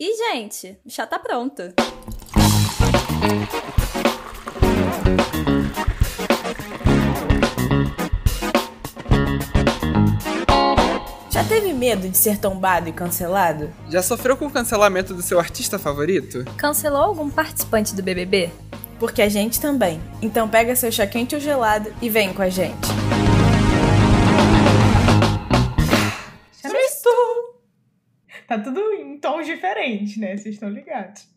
E, gente, o chá tá pronto. Já teve medo de ser tombado e cancelado? Já sofreu com o cancelamento do seu artista favorito? Cancelou algum participante do BBB? Porque a gente também. Então pega seu chá quente ou gelado e vem com a gente. Tá tudo em tons diferentes, né? Vocês estão ligados.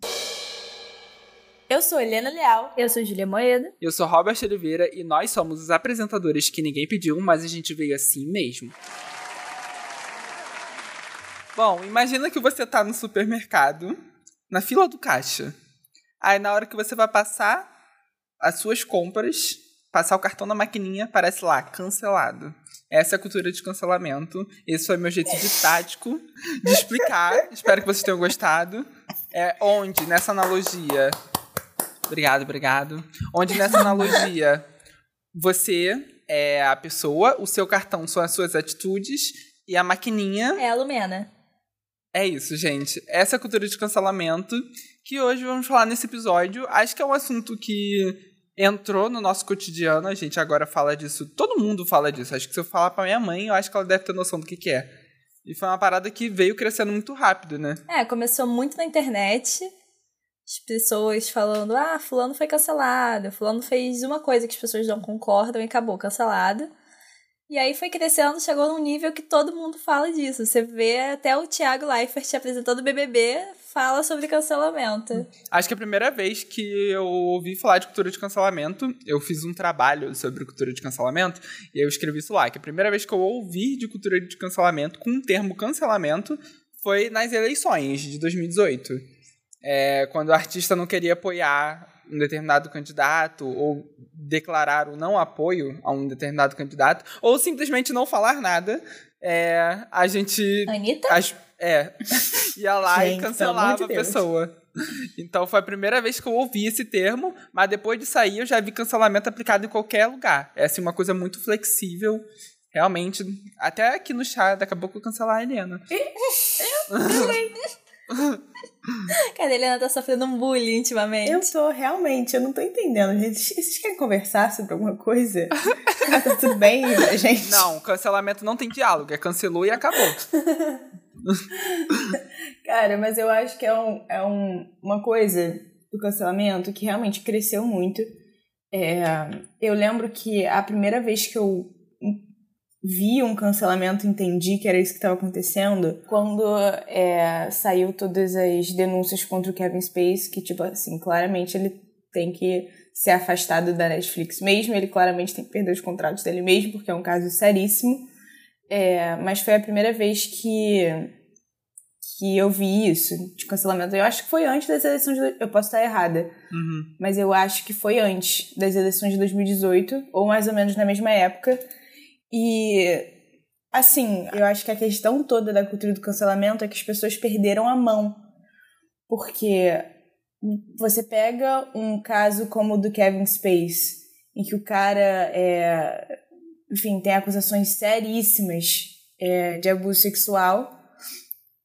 Eu sou Helena Leal. Eu sou Julia Moeda. Eu sou Robert Oliveira e nós somos os apresentadores que ninguém pediu, mas a gente veio assim mesmo. Bom, imagina que você tá no supermercado, na fila do caixa. Aí na hora que você vai passar as suas compras, passar o cartão na maquininha, aparece lá, cancelado. Essa é a cultura de cancelamento. Esse foi meu jeito didático de explicar. Espero que vocês tenham gostado. É onde, nessa analogia. Obrigado, obrigado. Onde nessa analogia você é a pessoa, o seu cartão são as suas atitudes e a maquininha É a Lumena. é isso, gente. Essa é a cultura de cancelamento que hoje vamos falar nesse episódio. Acho que é um assunto que entrou no nosso cotidiano. A gente agora fala disso. Todo mundo fala disso. Acho que se eu falar pra minha mãe, eu acho que ela deve ter noção do que, que é. E foi uma parada que veio crescendo muito rápido, né? É, começou muito na internet. As pessoas falando, ah, fulano foi cancelado, fulano fez uma coisa que as pessoas não concordam e acabou cancelado. E aí foi crescendo, chegou num nível que todo mundo fala disso. Você vê até o Thiago Leifert apresentando o BBB, fala sobre cancelamento. Acho que é a primeira vez que eu ouvi falar de cultura de cancelamento, eu fiz um trabalho sobre cultura de cancelamento e eu escrevi isso lá, que a primeira vez que eu ouvi de cultura de cancelamento com o termo cancelamento foi nas eleições de 2018. É, quando o artista não queria apoiar um determinado candidato ou declarar o não apoio a um determinado candidato ou simplesmente não falar nada, é, a gente Anitta? as- é, ia lá Gente, e cancelava de a pessoa. Então foi a primeira vez que eu ouvi esse termo, mas depois de sair eu já vi cancelamento aplicado em qualquer lugar. É assim, uma coisa muito flexível. Realmente, até aqui no chat, daqui a pouco eu cancelar a Helena. Cara, a Helena tá sofrendo um bullying ultimamente. Eu tô, realmente, eu não tô entendendo. Gente, vocês querem conversar sobre alguma coisa? Ah, tá tudo bem, gente? Não, cancelamento não tem diálogo, é cancelou e acabou. Cara, mas eu acho que é, um, é um, uma coisa do cancelamento que realmente cresceu muito. É, eu lembro que a primeira vez que eu vi um cancelamento, entendi que era isso que estava acontecendo, quando é, saiu todas as denúncias contra o Kevin Space, que, tipo assim, claramente ele tem que ser afastado da Netflix mesmo, ele claramente tem que perder os contratos dele mesmo, porque é um caso seríssimo. É, mas foi a primeira vez que que eu vi isso de cancelamento. Eu acho que foi antes das eleições. De, eu posso estar errada, Uhum. mas eu acho que foi antes das eleições de 2018, ou mais ou menos na mesma época. E, assim, eu acho que a questão toda da cultura do cancelamento é que as pessoas perderam a mão. Porque você pega um caso como o do Kevin Space, em que o cara é, enfim, tem acusações seríssimas é, de abuso sexual.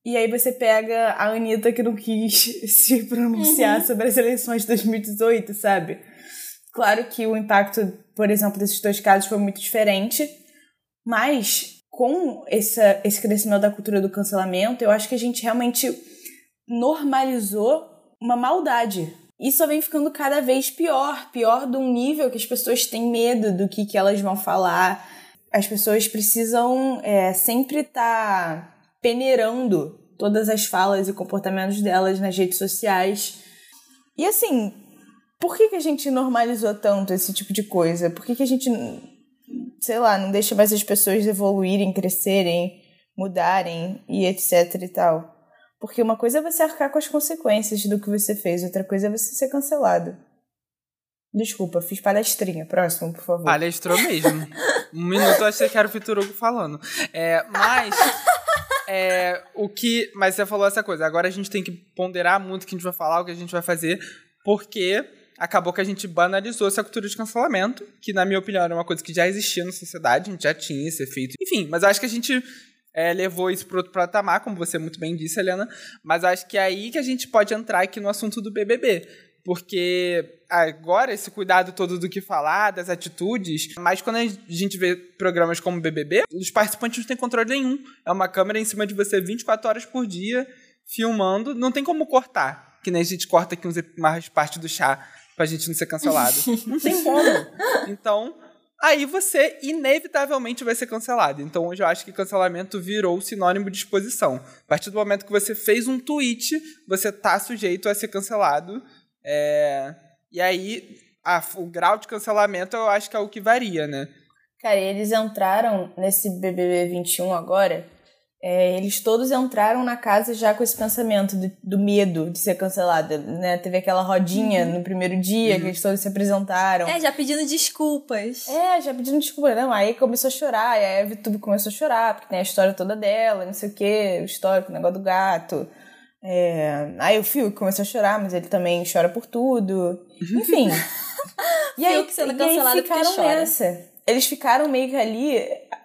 E aí você pega a Anitta que não quis se pronunciar sobre as eleições de 2018, sabe? Claro que o impacto, por exemplo, desses dois casos foi muito diferente, mas com essa, esse crescimento da cultura do cancelamento, eu acho que a gente realmente normalizou uma maldade. Isso vem ficando cada vez pior, pior de um nível que as pessoas têm medo do que, que elas vão falar. As pessoas precisam é, sempre estar peneirando todas as falas e comportamentos delas nas redes sociais. E assim, por que, que a gente normalizou tanto esse tipo de coisa? Por que, que a gente, sei lá, não deixa mais as pessoas evoluírem, crescerem, mudarem e etc e tal? Porque uma coisa é você arcar com as consequências do que você fez, outra coisa é você ser cancelado. Desculpa, fiz palestrinha. Próximo, por favor. Palestrou mesmo. Um minuto eu achei que era o Vitor Hugo falando. É, mas. É, o que. Mas você falou essa coisa. Agora a gente tem que ponderar muito o que a gente vai falar, o que a gente vai fazer, porque acabou que a gente banalizou essa cultura de cancelamento, que, na minha opinião, era uma coisa que já existia na sociedade, a gente já tinha esse efeito. Enfim, mas acho que a gente é, levou isso para outro patamar, como você muito bem disse, Helena. Mas acho que é aí que a gente pode entrar aqui no assunto do BBB. Porque agora esse cuidado todo do que falar, das atitudes, mas quando a gente vê programas como BBB, os participantes não têm controle nenhum. É uma câmera em cima de você 24 horas por dia, filmando, não tem como cortar. Que nem a gente corta aqui umas partes do chá pra gente não ser cancelado. não tem como. Então, aí você inevitavelmente vai ser cancelado. Então hoje eu acho que cancelamento virou sinônimo de exposição. A partir do momento que você fez um tweet, você tá sujeito a ser cancelado. É... E aí, a, o grau de cancelamento eu acho que é o que varia, né? Cara, eles entraram nesse BBB 21 agora é, eles todos entraram na casa já com esse pensamento do, do medo de ser cancelada, né? Teve aquela rodinha uhum. no primeiro dia uhum. que eles todos se apresentaram. É, já pedindo desculpas. É, já pedindo desculpas. Não, aí começou a chorar, e a Evitube começou a chorar, porque tem a história toda dela, não sei o quê, o histórico, o negócio do gato. É... Aí o Phil começou a chorar, mas ele também chora por tudo. Enfim. e aí, que sendo cancelado e aí ficaram nessa. Eles ficaram meio que ali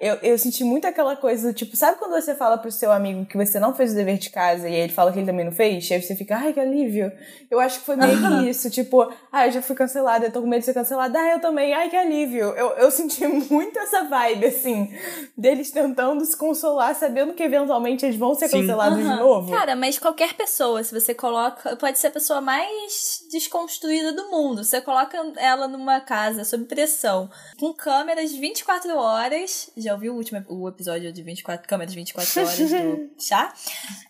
eu, eu senti muito aquela coisa, tipo, sabe quando você fala pro seu amigo que você não fez o dever de casa e ele fala que ele também não fez? E aí você fica, ai, que alívio. Eu acho que foi meio que isso, tipo, ai, eu já fui cancelada, eu tô com medo de ser cancelada, ah, eu também, ai, que alívio. Eu, eu senti muito essa vibe, assim, deles tentando se consolar, sabendo que eventualmente eles vão ser Sim. cancelados uhum. de novo. Cara, mas qualquer pessoa, se você coloca, pode ser a pessoa mais desconstruída do mundo, você coloca ela numa casa sob pressão, com câmeras 24 horas, já já ouviu o último o episódio de 24 câmeras 24 horas do chá?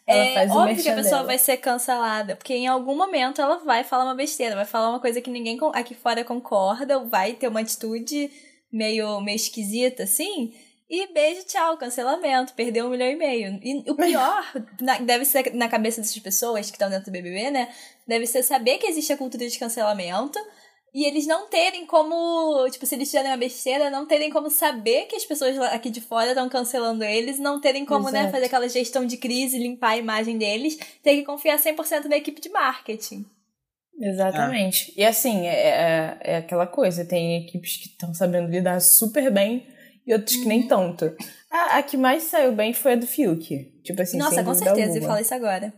é óbvio que a pessoa dela. vai ser cancelada, porque em algum momento ela vai falar uma besteira, vai falar uma coisa que ninguém aqui fora concorda, ou vai ter uma atitude meio, meio esquisita, assim. E beijo, tchau, cancelamento, perdeu um milhão e meio. E o pior, na, deve ser na cabeça dessas pessoas que estão dentro do BBB, né? Deve ser saber que existe a cultura de cancelamento, e eles não terem como, tipo, se eles fizerem uma besteira, não terem como saber que as pessoas aqui de fora estão cancelando eles, não terem como, né, Exato. né, fazer aquela gestão de crise, limpar a imagem deles, ter que confiar 100% na equipe de marketing. Exatamente. E assim, é, é, é, aquela coisa, tem equipes que estão sabendo lidar super bem e outros que nem uhum. tanto. A, a, que mais saiu bem foi a do Fiuk. Tipo assim, Nossa, com certeza, alguma. eu falo isso agora.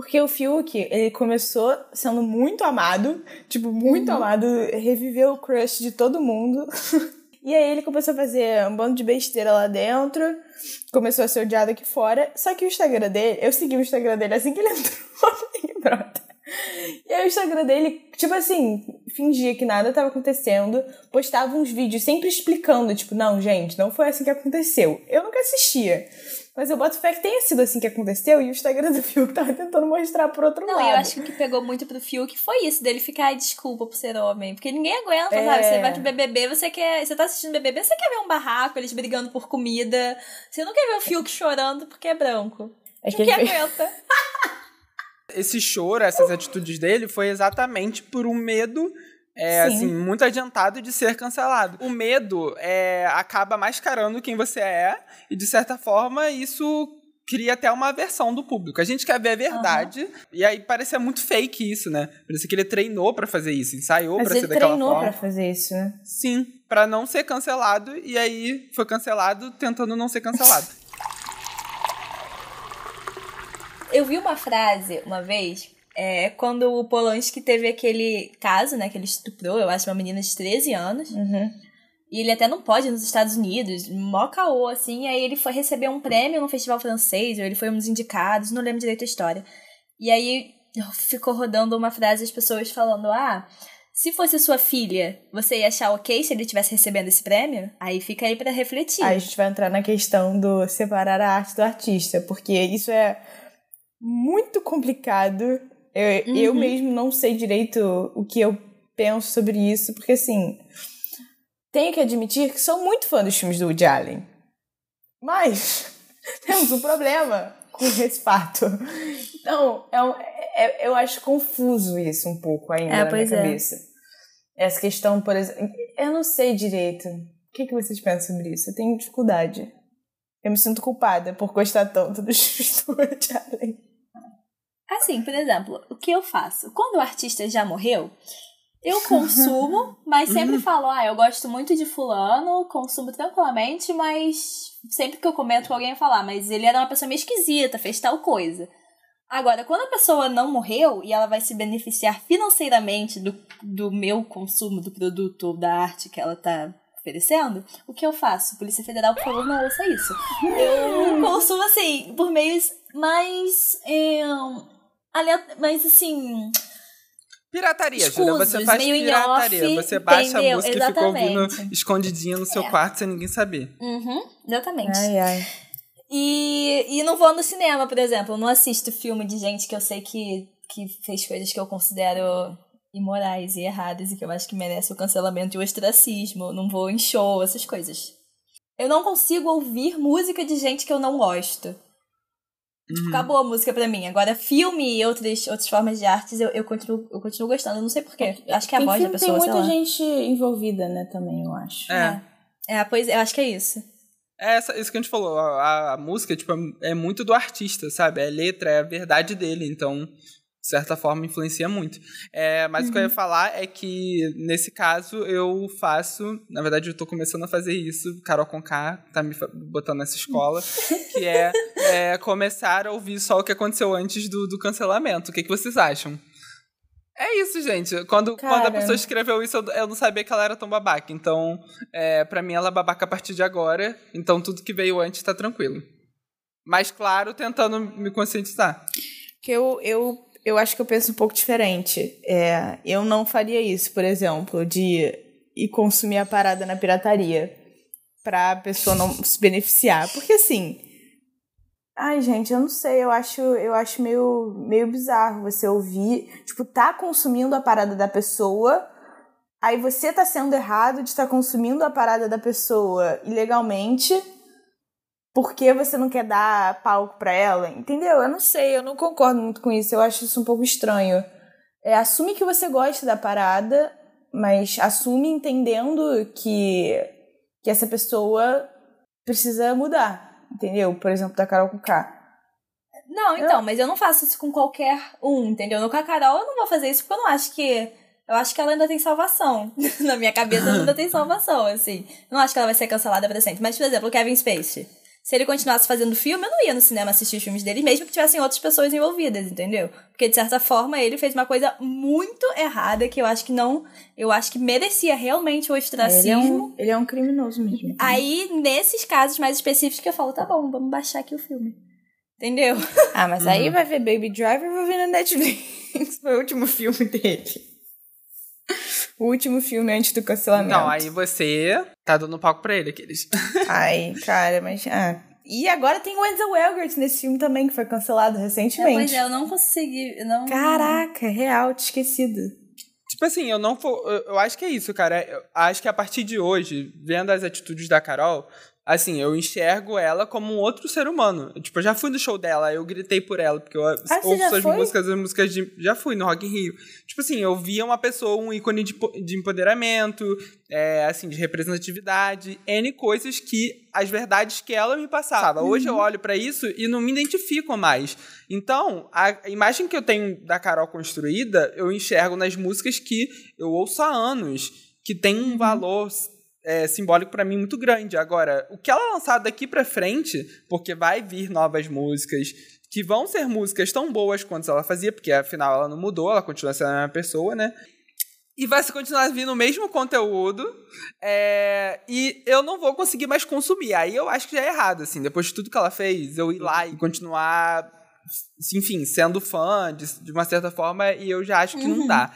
Porque o Fiuk, ele começou sendo muito amado, tipo, muito uhum. amado, reviveu o crush de todo mundo. e aí ele começou a fazer um bando de besteira lá dentro, começou a ser odiado aqui fora. Só que o Instagram dele, eu segui o Instagram dele assim que ele entrou e. E aí o Instagram dele, tipo assim, fingia que nada estava acontecendo, postava uns vídeos sempre explicando, tipo, não, gente, não foi assim que aconteceu. Eu nunca assistia. Mas eu boto fé que tenha sido assim que aconteceu e o Instagram do Fiuk tava tentando mostrar por outro não, lado. Não, eu acho que o que pegou muito pro Fiuk foi isso, dele ficar, ai, desculpa por ser homem. Porque ninguém aguenta, é... sabe? Você vai pro BBB, você quer. Você tá assistindo BBB, você quer ver um barraco, eles brigando por comida. Você não quer ver o Fiuk chorando porque é branco. Acho que ninguém aguenta. Esse choro, essas atitudes dele, foi exatamente por um medo é, Sim. assim, muito adiantado de ser cancelado. O medo é, acaba mascarando quem você é, e de certa forma isso cria até uma aversão do público. A gente quer ver a verdade, uhum. e aí parecia muito fake isso, né? Parece que ele treinou para fazer isso, ensaiou para ser daquela forma. ele treinou pra fazer isso, né? Sim, para não ser cancelado, e aí foi cancelado tentando não ser cancelado. Eu vi uma frase uma vez é, quando o Polanski teve aquele caso, né, que ele estuprou, eu acho, uma menina de 13 anos. Uhum. E ele até não pode ir nos Estados Unidos, mó caô, assim. Aí ele foi receber um prêmio no festival francês, ou ele foi um dos indicados, não lembro direito a história. E aí ficou rodando uma frase as pessoas falando: Ah, se fosse sua filha, você ia achar ok se ele estivesse recebendo esse prêmio? Aí fica aí para refletir. Aí a gente vai entrar na questão do separar a arte do artista, porque isso é muito complicado eu, uhum. eu mesmo não sei direito o que eu penso sobre isso, porque assim, tenho que admitir que sou muito fã dos filmes do Woody Allen. Mas temos um problema com esse fato. Então, é, um, é, eu acho confuso isso um pouco ainda é, na minha é. cabeça. Essa questão, por exemplo, eu não sei direito. O que, que vocês pensam sobre isso? Eu tenho dificuldade. Eu me sinto culpada por gostar tanto dos filmes do Woody Allen. Assim, por exemplo, o que eu faço? Quando o artista já morreu, Eu consumo, mas sempre falo, ah, eu gosto muito de fulano, consumo tranquilamente, mas sempre que eu comento com alguém, eu falo, ah, mas ele era uma pessoa meio esquisita, fez tal coisa. Agora, quando a pessoa não morreu e ela vai se beneficiar financeiramente do, do meu consumo do produto ou da arte que ela tá oferecendo, o que eu faço? Polícia Federal, por favor, não ouça isso. Eu consumo, assim, por meios mais. É, mais assim. Pirataria, Júlia. Você faz pirataria. off, você baixa entendeu? a música e fica ouvindo Exatamente. escondidinha no seu É. quarto sem ninguém saber. Uhum, exatamente. Ai, ai. E, e não vou no cinema, por exemplo. Eu não assisto filme de gente que eu sei que, que fez coisas que eu considero imorais e erradas e que eu acho que merece o cancelamento e o ostracismo. Não vou em show, essas coisas. Eu não consigo ouvir música de gente que eu não gosto. Tipo, Uhum. acabou a música pra mim. Agora, filme e outras, outras formas de artes eu, eu, continuo, eu continuo gostando. Eu não sei porquê. Eu acho que é a tem, voz da pessoa, tem sei muita lá. gente envolvida, né, também, eu acho. É. É, pois eu acho que é isso. É essa, isso que a gente falou. A, a música, tipo, é muito do artista, sabe? É letra, é a verdade dele. Então, de certa forma, influencia muito. É, mas o que eu ia Uhum. falar é que, nesse caso, eu faço... Na verdade, eu tô começando a fazer isso. Carol Conká tá me botando nessa escola. que é, é começar a ouvir só o que aconteceu antes do, do cancelamento. O que, que vocês acham? É isso, gente. Quando, quando a Cara. pessoa escreveu isso, eu, eu não sabia que ela era tão babaca. Então, é, para mim, ela é babaca a partir de agora. Então, tudo que veio antes tá tranquilo. Mas, claro, tentando me conscientizar. Que eu, eu, eu acho que eu penso um pouco diferente. É, eu não faria isso, por exemplo, de ir consumir a parada na pirataria pra pessoa não se beneficiar. Porque assim. Ai, gente, eu não sei, eu acho, eu acho meio, meio bizarro você ouvir, tipo, tá consumindo a parada da pessoa, aí você tá sendo errado de estar consumindo a parada da pessoa ilegalmente, porque você não quer dar palco pra ela, entendeu? Eu não sei, eu não concordo muito com isso, eu acho isso um pouco estranho. É, assume que você gosta da parada, mas assume entendendo que, que essa pessoa precisa mudar, entendeu? Por exemplo, da Carol com K. Não, então, mas eu não faço isso com qualquer um, entendeu? Com a Carol eu não vou fazer isso porque eu não acho que. Eu acho que ela ainda tem salvação. Na minha cabeça ela ainda tem salvação, assim. Eu não acho que ela vai ser cancelada pra sempre. Mas, por exemplo, o Kevin Spacey. Se ele continuasse fazendo filme, eu não ia no cinema assistir os filmes dele, mesmo que tivessem outras pessoas envolvidas, entendeu? Porque, de certa forma, ele fez uma coisa muito errada que eu acho que não. Eu acho que merecia realmente o Ele é, ostracismo. um, ele é um criminoso mesmo. Aí, nesses casos mais específicos, que eu falo, tá bom, vamos baixar aqui o filme. Entendeu? Ah, mas aí vai ver Baby Driver e vai ver na Netflix. Foi o último filme dele. O último filme antes do cancelamento. Então, aí você tá dando palco pra ele, aqueles. Ai, cara, mas. Ah. E agora tem o Enzo Elgert nesse filme também, que foi cancelado Não, recentemente. pois é, eu não consegui. eu Não... Caraca, real, te esquecido. Tipo assim, eu não vou. Eu, eu acho que é isso, cara. Eu acho que a partir de hoje, vendo as atitudes da Carol, assim, eu enxergo ela como um outro ser humano. Eu, tipo, eu já fui no show dela, eu gritei por ela, porque eu você ouço suas foi? músicas, as músicas de. Já fui no Rock in Rio. Tipo assim, eu via uma pessoa, um ícone de, de empoderamento, é, assim, de representatividade, N coisas que. as verdades que ela me passava. Hoje Uhum. eu olho pra isso e não me identifico mais. Então, a imagem que eu tenho da Carol construída, eu enxergo nas músicas que eu ouço há anos, que tem Uhum. um valor é, simbólico pra mim muito grande. Agora, o que ela lançar daqui pra frente, porque vai vir novas músicas, que vão ser músicas tão boas quanto ela fazia, porque afinal ela não mudou, ela continua sendo a mesma pessoa, né? E vai se continuar vindo o mesmo conteúdo. é, e eu não vou conseguir mais consumir. Aí eu acho que já é errado, assim. Depois de tudo que ela fez, eu ir lá e continuar, enfim, sendo fã de, de uma certa forma, e eu já acho que não dá.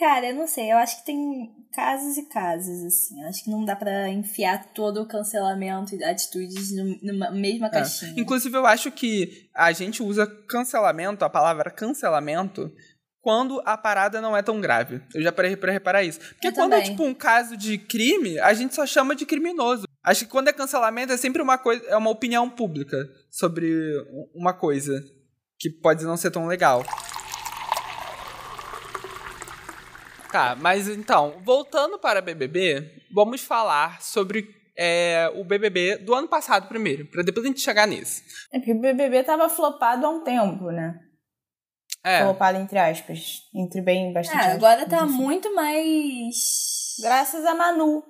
Cara, eu não sei, eu acho que tem casos e casos, assim. Acho que não dá pra enfiar todo o cancelamento e atitudes num- numa mesma É. caixinha. Inclusive, eu acho que a gente usa cancelamento, a palavra cancelamento, quando a parada não é tão grave. Eu já parei pra reparar isso. Porque Eu quando é também. tipo um caso de crime, a gente só chama de criminoso. Acho que quando é cancelamento é sempre uma coisa, é uma opinião pública sobre uma coisa que pode não ser tão legal. Tá, mas então, voltando para BBB, vamos falar sobre é, o BBB do ano passado primeiro, pra depois a gente chegar nesse. É porque o BBB tava flopado há um tempo, né? É. Flopado entre aspas. Entre bem bastante. Aspas. agora tá muito mais. Graças a Manu.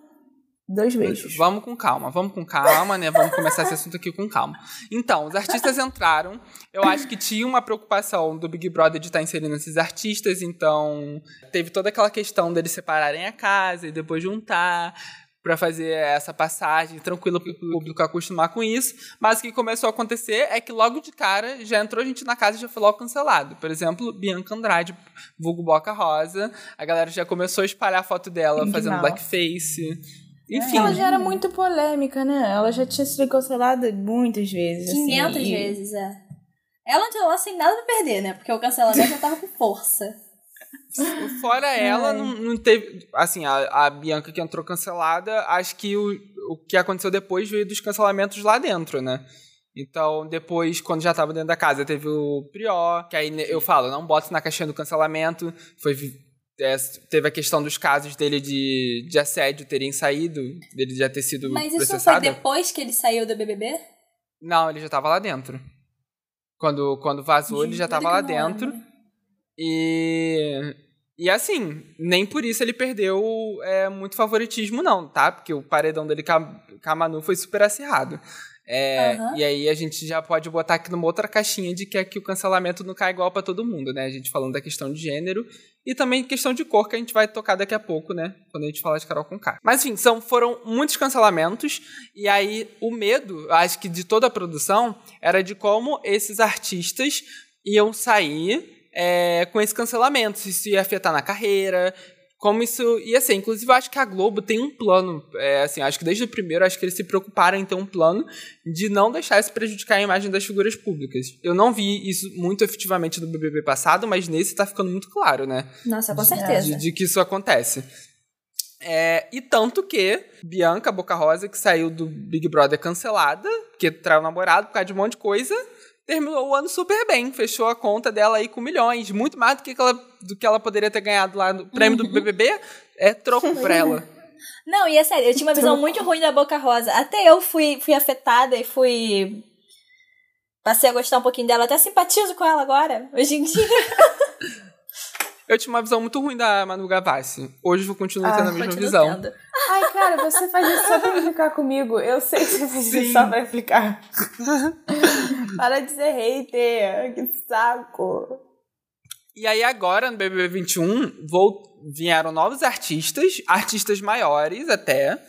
Dois beijos. Vamos com calma, vamos com calma, né? Vamos começar esse assunto aqui com calma. Então, os artistas entraram. Eu acho que tinha uma preocupação do Big Brother de estar inserindo esses artistas, então teve toda aquela questão deles separarem a casa e depois juntar pra fazer essa passagem tranquila pro público acostumar com isso. Mas o que começou a acontecer é que logo de cara já entrou gente na casa e já foi logo cancelado. Por exemplo, Bianca Andrade, vulgo Boca Rosa. A galera já começou a espalhar a foto dela fazendo blackface. Enfim. Ela já era muito polêmica, né? Ela já tinha sido cancelada muitas vezes. assim, 500 e- vezes, é. Ela entrou lá sem nada pra perder, né? Porque o cancelamento já tava com força. Fora ela, não, não teve. Assim, a, a Bianca que entrou cancelada, acho que o, o que aconteceu depois veio dos cancelamentos lá dentro, né? Então, depois, quando já tava dentro da casa, teve o Prior, que aí eu falo, não bota na caixinha do cancelamento. Foi, é, teve a questão dos casos dele de, de assédio terem saído, dele já ter sido Mas isso foi depois que ele saiu do BBB? Não, ele já tava lá dentro. Quando, quando vazou, ele já Gente, tava olha lá dentro. lembro. E. E assim, nem por isso ele perdeu é, muito favoritismo, não, tá? Porque o paredão dele com a Manu foi super acirrado. É, Aham. E aí a gente já pode botar aqui numa outra caixinha de que que o cancelamento não cai igual pra todo mundo, né? A gente falando da questão de gênero e também questão de cor, que a gente vai tocar daqui a pouco, né? Quando a gente falar de Carol com K. Mas enfim, são, foram muitos cancelamentos, e aí o medo, acho que de toda a produção, era de como esses artistas iam sair é, com esse cancelamento, se isso ia afetar na carreira, como isso ia ser. Inclusive, eu acho que a Globo tem um plano, é, assim, acho que desde o primeiro, acho que eles se preocuparam em ter um plano de não deixar isso prejudicar a imagem das figuras públicas. Eu não vi isso muito efetivamente no BBB passado, mas nesse tá ficando muito claro, né? Nossa, com de, certeza. de que isso acontece. É, e tanto que Bianca Boca Rosa, que saiu do Big Brother cancelada, porque traiu o namorado por causa de um monte de coisa, terminou o ano super bem. Fechou a conta dela aí com milhões. Muito mais do que ela, do que ela poderia ter ganhado lá no prêmio do BBB. É troco pra ela. Não, e é sério, eu tinha uma visão muito ruim da Boca Rosa. Até eu fui, fui afetada e fui. Passei a gostar um pouquinho dela. Até simpatizo com ela agora, hoje em dia. Eu tinha uma visão muito ruim da Manu Gavassi. Hoje eu continuo Ah, tendo a mesma visão. tendo. Ai, cara, você faz isso só pra implicar comigo. Eu sei que você faz Sim. isso só pra implicar. Para de ser hater. Que saco. E aí agora, no BBB 21, vol- vieram novos artistas, artistas maiores até.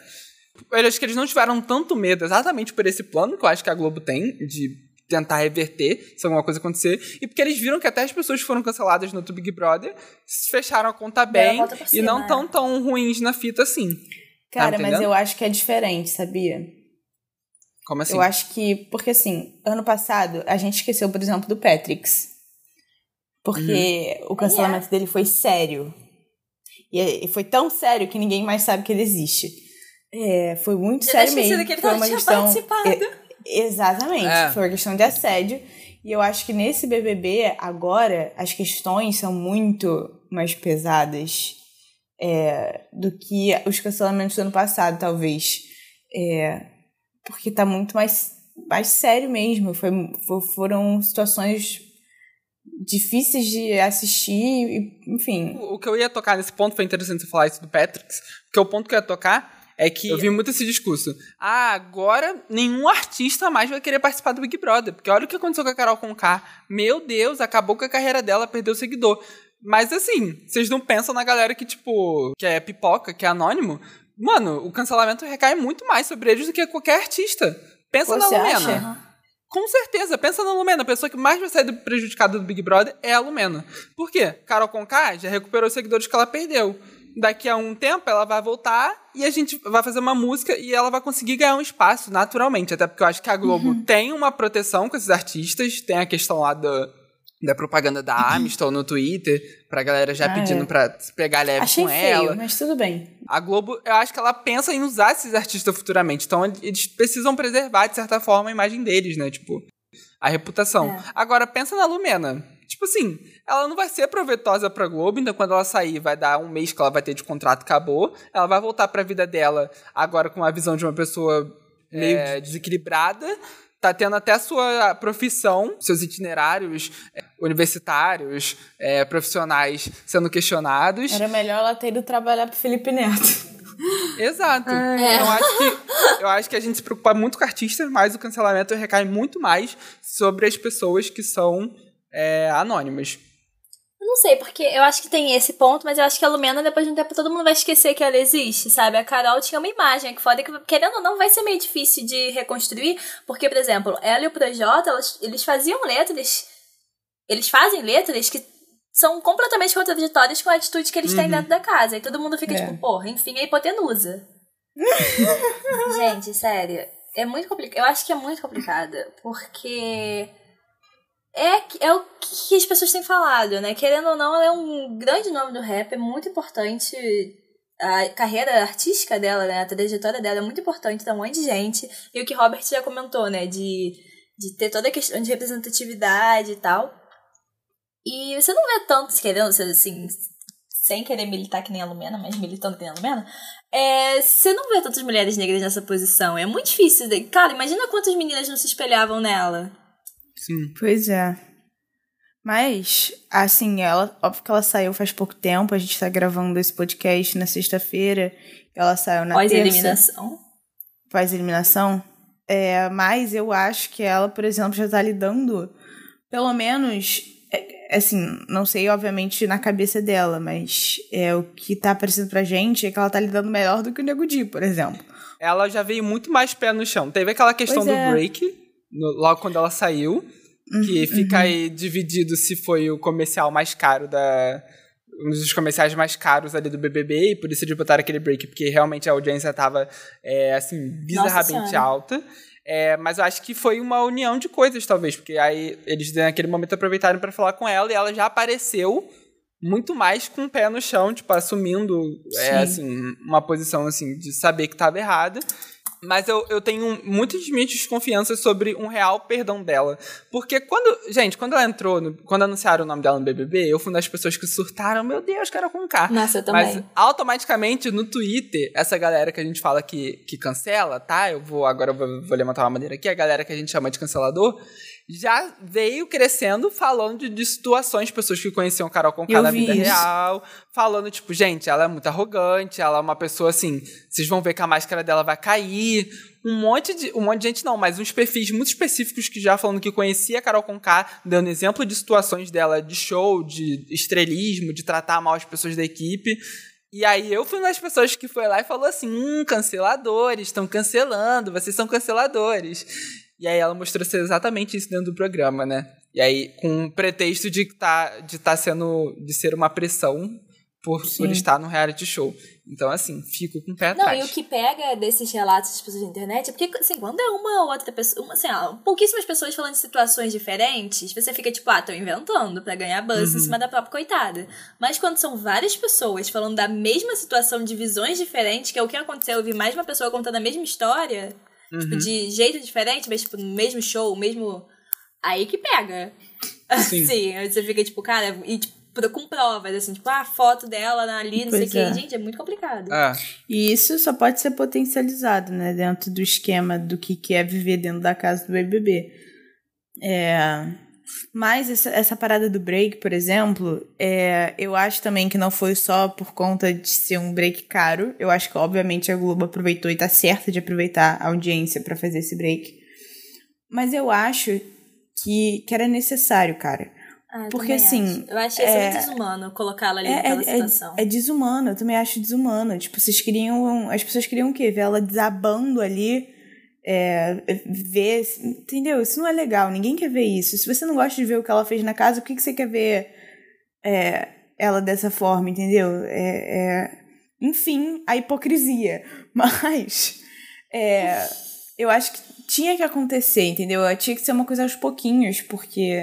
Eu acho que eles não tiveram tanto medo exatamente por esse plano que eu acho que a Globo tem de tentar reverter se alguma coisa acontecer. E porque eles viram que até as pessoas que foram canceladas no outro Big Brother fecharam a conta a bem por e não é. tão tão ruins na fita assim. Cara, mas entendendo? eu acho que é diferente, sabia? Como assim? Eu acho que, porque assim, ano passado a gente esqueceu, por exemplo, do Patrix. Porque Uhum. o cancelamento dele foi sério. E e foi tão sério que ninguém mais sabe que ele existe. É, foi muito Já sério mesmo. que ele foi não uma tinha questão. participado. É, exatamente. É. Foi uma questão de assédio. E eu acho que nesse BBB, agora, as questões são muito mais pesadas é, do que os cancelamentos do ano passado, talvez. É, porque tá muito mais, mais sério mesmo. Foi, fo- foram situações difíceis de assistir, enfim. O que eu ia tocar nesse ponto, foi interessante você falar isso do Patrix, porque o ponto que eu ia tocar é que eu vi muito esse discurso. Ah, agora nenhum artista mais vai querer participar do Big Brother, porque olha o que aconteceu com a Carol Conká. Meu Deus, acabou com a carreira dela, perdeu seguidor. Mas assim, vocês não pensam na galera que, tipo, que é pipoca, que é anônimo? Mano, o cancelamento recai muito mais sobre eles do que qualquer artista. Pensa Você na Lumena. acha? Com certeza, pensa na Lumena. A pessoa que mais vai sair do- prejudicada do Big Brother é a Lumena. Por quê? Carol Conká já recuperou os seguidores que ela perdeu. Daqui a um tempo ela vai voltar e a gente vai fazer uma música e ela vai conseguir ganhar um espaço naturalmente. Até porque eu acho que a Globo Uhum. tem uma proteção com esses artistas, tem a questão lá da, da propaganda da Amistel no Twitter, pra galera já Ah, pedindo é. pra pegar leve Achei com feio, ela. mas tudo bem. A Globo, eu acho que ela pensa em usar esses artistas futuramente. Então, eles precisam preservar, de certa forma, a imagem deles, né? Tipo, a reputação. É. Agora, pensa na Lumena. Tipo assim, ela não vai ser proveitosa pra Globo, então quando ela sair, vai dar um mês que ela vai ter de contrato, acabou. Ela vai voltar pra vida dela agora com a visão de uma pessoa meio desequilibrada. tá tendo até a sua profissão, seus itinerários é, universitários, é, profissionais sendo questionados. Era melhor ela ter ido trabalhar pro Felipe Neto. Exato. É. Eu, acho que, eu acho que a gente se preocupa muito com artistas, mas o cancelamento recai muito mais sobre as pessoas que são é, anônimas. Não sei, porque eu acho que tem esse ponto, mas eu acho que a Lumena, depois de um tempo, todo mundo vai esquecer que ela existe, sabe? A Carol tinha uma imagem que foda, que querendo ou não, vai ser meio difícil de reconstruir, porque, por exemplo, ela e o Projota, elas, eles faziam letras, eles fazem letras que são completamente contraditórias com a atitude que eles têm uhum. dentro da casa. E todo mundo fica é. tipo, porra, enfim, é hipotenusa. Gente, sério, é muito complicado. Eu acho que é muito complicada, porque é, é o que as pessoas têm falado, né? Querendo ou não, ela é um grande nome do rap, é muito importante. A carreira artística dela, né? A trajetória dela é muito importante pra um monte de gente. E o que Robert já comentou, né? De, de ter toda a questão de representatividade e tal. E você não vê tantos querendo, assim, sem querer militar que nem a Lumena, mas militando que nem a Lumena, é, você não vê tantas mulheres negras nessa posição. É muito difícil. Cara, imagina quantas meninas não se espelhavam nela. Sim. Pois é. Mas, assim, ela, óbvio que ela saiu faz pouco tempo, a gente tá gravando esse podcast na sexta-feira, ela saiu na Pós terça. eliminação. Pós eliminação. É, mas eu acho que ela, por exemplo, já tá lidando, pelo menos, é, assim, não sei, obviamente, na cabeça dela, mas é o que tá aparecendo pra gente é que ela tá lidando melhor do que o Nego Di, por exemplo. Ela já veio muito mais pé no chão. Teve aquela questão pois do é. break, no, logo quando ela saiu, que uhum, fica uhum. aí dividido se foi o comercial mais caro da. Um dos comerciais mais caros ali do BBB, e por isso eles botaram aquele break, porque realmente a audiência tava, é, assim, bizarramente alta. É, mas eu acho que foi uma união de coisas, talvez, porque aí eles naquele momento aproveitaram para falar com ela e ela já apareceu muito mais com o pé no chão, tipo, assumindo é, assim, uma posição assim de saber que estava errada. Mas eu, eu tenho muitas minhas desconfianças sobre um real perdão dela. Porque quando. Gente, quando ela entrou, no, quando anunciaram o nome dela no BBB, eu fui uma das pessoas que surtaram, meu Deus, quero com K. Nossa, eu também. Mas automaticamente no Twitter, essa galera que a gente fala que, que cancela, tá? Eu vou. Agora eu vou, vou levantar uma maneira aqui, a galera que a gente chama de cancelador já veio crescendo falando de, de situações, pessoas que conheciam Carol Conká na vida isso. real, falando, tipo, gente, ela é muito arrogante, ela é uma pessoa assim, vocês vão ver que a máscara dela vai cair. Um monte de. Um monte de gente não, mas uns perfis muito específicos que já falando que conhecia a Carol Conká, dando exemplo de situações dela de show, de estrelismo, de tratar mal as pessoas da equipe. E aí eu fui uma das pessoas que foi lá e falou assim: hum, canceladores, estão cancelando, vocês são canceladores. E aí ela mostrou ser exatamente isso dentro do programa, né? E aí, com o pretexto de tá, de tá sendo. de ser uma pressão por, por estar no reality show. Então, assim, fico com o pé Não, atrás. e o que pega desses relatos das pessoas na internet é porque, assim, quando é uma ou outra pessoa, uma, assim, ó, pouquíssimas pessoas falando de situações diferentes, você fica tipo, ah, tô inventando pra ganhar buzz uhum. em cima da própria coitada. Mas quando são várias pessoas falando da mesma situação de visões diferentes, que é o que aconteceu, eu vi mais uma pessoa contando a mesma história, Tipo, uhum. Tipo, de jeito diferente, mas, tipo, no mesmo show, mesmo. Aí que pega. Sim. assim, aí você fica, tipo, cara, e tipo, com provas, assim, tipo, ah, a foto dela ali, não pois sei o é. que. Gente, é muito complicado. É. E isso só pode ser potencializado, né, dentro do esquema do que é viver dentro da casa do BBB. É. Mas essa, essa parada do break, por exemplo, é, eu acho também que não foi só por conta de ser um break caro. Eu acho que, obviamente, a Globo aproveitou e tá certa de aproveitar a audiência para fazer esse break. Mas eu acho que, que era necessário, cara. Ah, Porque assim. Acho. Eu achei é, desumano colocá-la ali é, naquela é, situação. É, é desumano, eu também acho desumano. Tipo, vocês queriam. As pessoas queriam o quê? Ver ela desabando ali é, ver, entendeu? Isso não é legal, ninguém quer ver isso. Se você não gosta de ver o que ela fez na casa, por que, que você quer ver é, ela dessa forma, entendeu? É, é enfim, a hipocrisia. Mas é, eu acho que tinha que acontecer, entendeu? Tinha que ser uma coisa aos pouquinhos, porque.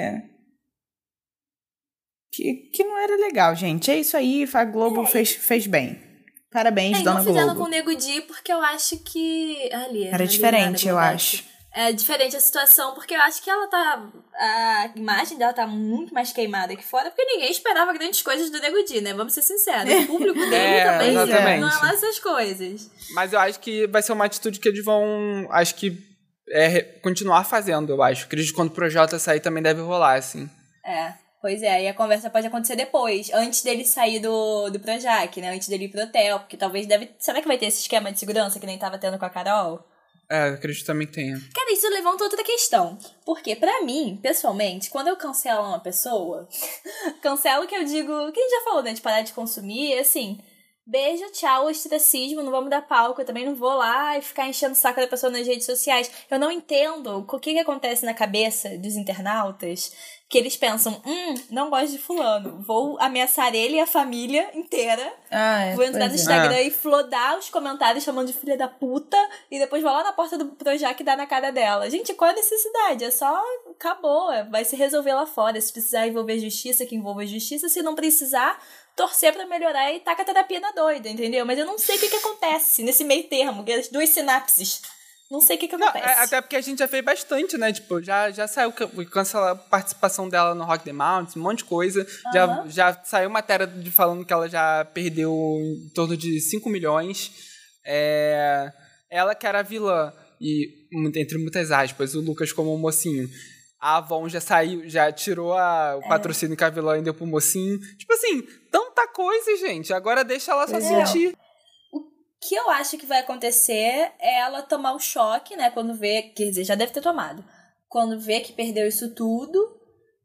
Que, que não era legal, gente. É isso aí, a Globo fez, fez bem. Parabéns, é, Dona Globo. Não fizeram com o Nego Di porque eu acho que... Ali, Era ali, diferente, eu acho. É diferente a situação, porque eu acho que ela tá... A imagem dela tá muito mais queimada aqui fora, porque ninguém esperava grandes coisas do Nego Di, né? Vamos ser sinceros. O público dele é, também exatamente. não é lá essas coisas. Mas eu acho que vai ser uma atitude que eles vão... Acho que é, continuar fazendo, eu acho. Acredito que quando o projeto sair também deve rolar, assim. É, pois é. E a conversa pode acontecer depois, antes dele sair do, do Projac, né? Antes dele ir pro hotel, porque talvez deve... Será que vai ter esse esquema de segurança que nem tava tendo com a Carol? É, acredito também que tenha. Cara, isso levanta outra questão. Porque, pra mim, pessoalmente, quando eu cancelo uma pessoa, cancelo que eu digo, que a gente já falou, né? De parar de consumir, assim, beijo, tchau, ostracismo, não vamos dar palco, eu também não vou lá e ficar enchendo o saco da pessoa nas redes sociais. Eu não entendo o que, que acontece na cabeça dos internautas que eles pensam, hum, não gosto de fulano, vou ameaçar ele e a família inteira, Ah, é, vou entrar no é. Instagram Ah. e flodar os comentários chamando de filha da puta e depois vou lá na porta do Projac e dar na cara dela. Gente, qual a necessidade? É só, acabou, é- vai se resolver lá fora. Se precisar envolver justiça, que envolva justiça, se não precisar, torcer pra melhorar e taca a terapia na doida, entendeu? Mas eu não sei o que que acontece nesse meio termo, que é as duas sinapses. Não sei o que que Não, acontece. é- até porque a gente já fez bastante, né? Tipo, já, já saiu can- cancelar a participação dela no Rock the Mountain, um monte de coisa. Já, Aham. já saiu matéria de falando que ela já perdeu em torno de 5 milhões. É, ela que era a vilã, e entre muitas aspas, o Lucas como o mocinho. A Avon já saiu, já tirou a- É. o patrocínio que a vilã deu pro mocinho. Tipo assim, tanta coisa, gente. Agora deixa ela só é. sentir. O que eu acho que vai acontecer é ela tomar um choque, né? Quando vê, quer dizer, já deve ter tomado. Quando vê que perdeu isso tudo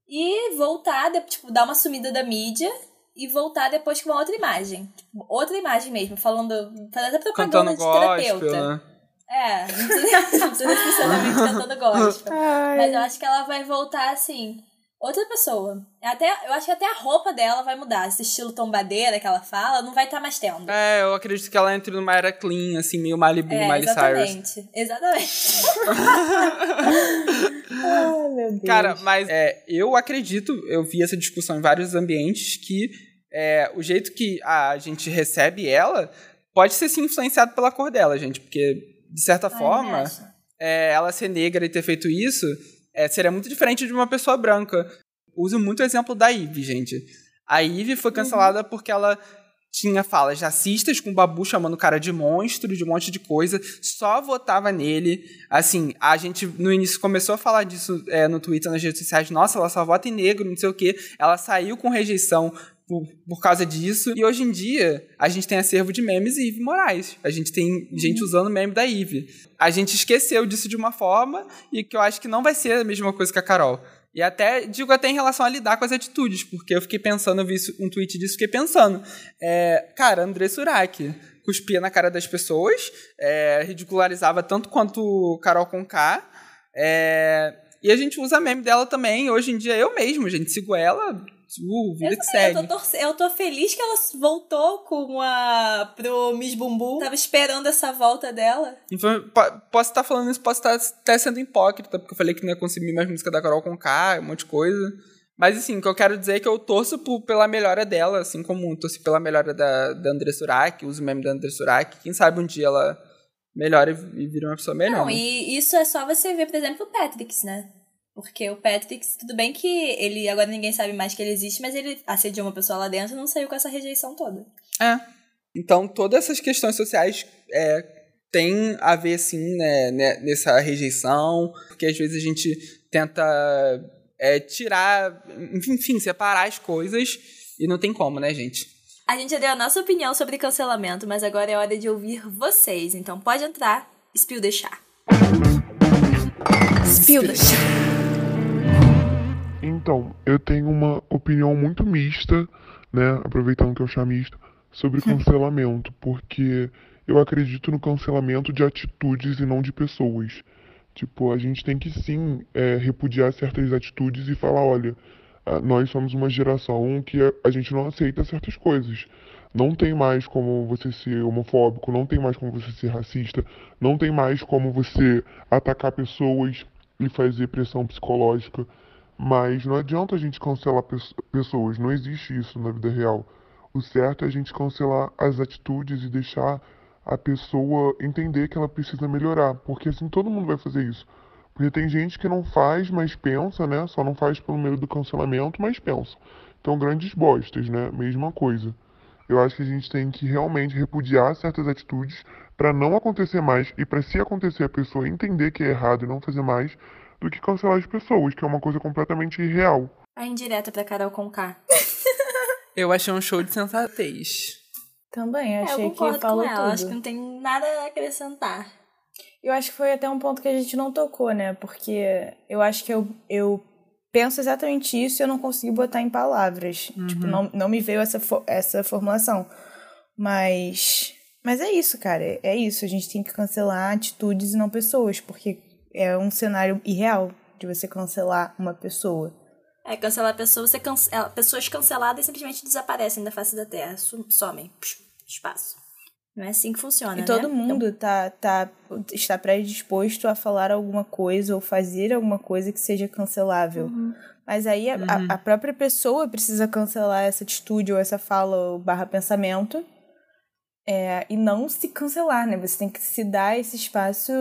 e voltar, de- tipo, dar uma sumida da mídia e voltar depois com uma outra imagem. Tipo, outra imagem mesmo, falando, fazendo até propaganda Cantando de gospel, terapeuta. né? É, não precisa, não precisa necessariamente cantando gospel. Ai. Mas eu acho que ela vai voltar assim. Outra pessoa. Até, eu acho que até a roupa dela vai mudar. Esse estilo tombadeira que ela fala, não vai estar mais tendo. É, eu acredito que ela entre numa era clean, assim, meio Malibu, É, Miley Cyrus. exatamente. Exatamente. Ai, meu Deus. Cara, mas é, eu acredito, eu vi essa discussão em vários ambientes, que é, o jeito que a gente recebe ela pode ser sim influenciado pela cor dela, gente. Porque, de certa Ai, forma, é, ela ser negra e ter feito isso é, seria muito diferente de uma pessoa branca. Uso muito o exemplo da Ivy, gente. A Ivy foi cancelada porque ela tinha falas racistas com o Babu chamando o cara de monstro, de um monte de coisa, só votava nele. Assim, a gente no início começou a falar disso é, no Twitter, nas redes sociais, nossa, ela só vota em negro, não sei o quê. Ela saiu com rejeição por, por causa disso. E hoje em dia, a gente tem acervo de memes e Ivy Moraes. A gente tem gente usando meme da Ivy. A gente esqueceu disso de uma forma e que eu acho que não vai ser a mesma coisa que a Carol. E até, digo até em relação a lidar com as atitudes, porque eu fiquei pensando, eu vi isso- um tweet disso, fiquei pensando. É, cara, André Surak cuspia na cara das pessoas, é, ridicularizava tanto quanto Carol Conká, é, e a gente usa meme dela também. Hoje em dia eu mesmo, gente, sigo ela, uh, vida Eu, que também, eu, segue. tô torce- eu tô feliz que ela voltou com a pro Miss Bumbum. Tava esperando essa volta dela. Então, po- posso estar falando isso, posso estar até sendo hipócrita, porque eu falei que não ia consumir mais música da Carol Conká, um monte de coisa. Mas, assim, o que eu quero dizer é que eu torço por- pela melhora dela, assim como torci pela melhora da, da André Surak, uso o meme da André Surak. Quem sabe um dia ela melhora e, e vira uma pessoa melhor. Não, né? e isso é só você ver, por exemplo, o Patricks, né? Porque o Patricks, tudo bem que ele agora ninguém sabe mais que ele existe, mas ele assediou uma pessoa lá dentro e não saiu com essa rejeição toda. É. Então, todas essas questões sociais é, têm a ver, sim, né, né, nessa rejeição, porque às vezes a gente tenta é, tirar, enfim, separar as coisas e não tem como, né, gente? A gente já deu a nossa opinião sobre cancelamento, mas agora é hora de ouvir vocês. Então pode entrar, spill the chá. Spill the. Então, eu tenho uma opinião muito mista, né? Aproveitando que eu chamo mista, sobre cancelamento, porque eu acredito no cancelamento de atitudes e não de pessoas. Tipo, a gente tem que sim é, repudiar certas atitudes e falar, olha, nós somos uma geração que a, a gente não aceita certas coisas. Não tem mais como você ser homofóbico, não tem mais como você ser racista, não tem mais como você atacar pessoas e fazer pressão psicológica. Mas não adianta a gente cancelar pes- pessoas, não existe isso na vida real. O certo é a gente cancelar as atitudes e deixar a pessoa entender que ela precisa melhorar, porque assim todo mundo vai fazer isso. Porque tem gente que não faz, mas pensa, né? Só não faz pelo meio do cancelamento, mas pensa. Então, grandes bostas, né? Mesma coisa. Eu acho que a gente tem que realmente repudiar certas atitudes para não acontecer mais e para se acontecer a pessoa entender que é errado e não fazer mais, do que cancelar as pessoas, que é uma coisa completamente irreal. A indireta pra Carol Conká. Eu achei um show de sensatez. Também, É, achei eu que falou com ela. tudo. Acho que não tem nada a acrescentar. Eu acho que foi até um ponto que a gente não tocou, né? Porque eu acho que eu, eu penso exatamente isso e eu não consegui botar em palavras. Tipo, não, não me veio essa, fo- essa formulação. Mas. Mas é isso, cara. É- É isso. A gente tem que cancelar atitudes e não pessoas, porque é um cenário irreal de você cancelar uma pessoa. É, cancelar a pessoa, você cancela, pessoas canceladas simplesmente desaparecem da face da Terra, somem, psh, espaço. Não é assim que funciona, E né? todo mundo tá, tá, está predisposto a falar alguma coisa ou fazer alguma coisa que seja cancelável. Mas aí a, a- a própria pessoa precisa cancelar essa atitude ou essa fala ou barra pensamento é, e não se cancelar, né? Você tem que se dar esse espaço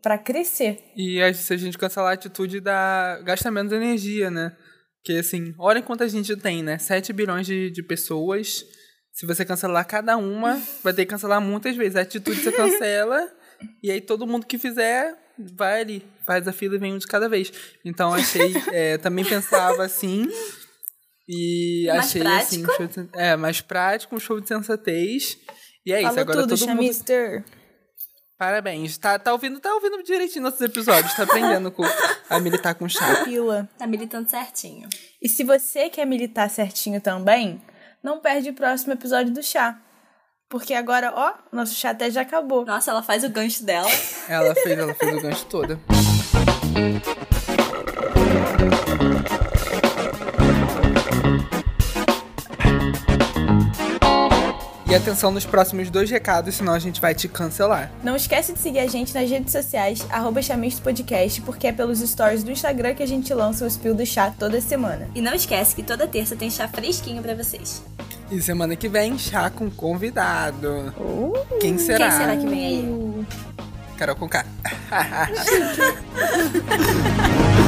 pra crescer. E se a gente cancelar a atitude, dá, gasta menos energia, né? Porque, assim, olha quanta gente tem, né? 7 bilhões de, de pessoas. Se você cancelar cada uma, vai ter que cancelar muitas vezes. A atitude você cancela, e aí todo mundo que fizer, vai ali, faz a fila e vem um de cada vez. Então, achei... é, também pensava assim... E Mais achei, assim, um prático. show de, é, mais prático, um show de sensatez. E é isso, Falou agora tudo, todo mundo... Chamister. Parabéns. Tá, tá ouvindo, tá ouvindo direitinho nossos episódios, tá aprendendo com, a militar com chá. Pila. Tá militando certinho. E se você quer militar certinho também, não perde o próximo episódio do chá. Porque agora, ó, nosso chá até já acabou. Nossa, ela faz o gancho dela. Ela fez, ela fez o gancho toda. E atenção nos próximos dois recados, senão a gente vai te cancelar. Não esquece de seguir a gente nas redes sociais, arroba Chamisto Podcast, porque é pelos stories do Instagram que a gente lança o Spill do Chá toda semana. E não esquece que toda terça tem chá fresquinho pra vocês. E semana que vem, chá com convidado. Quem será? Quem será que vem aí? Carol com K.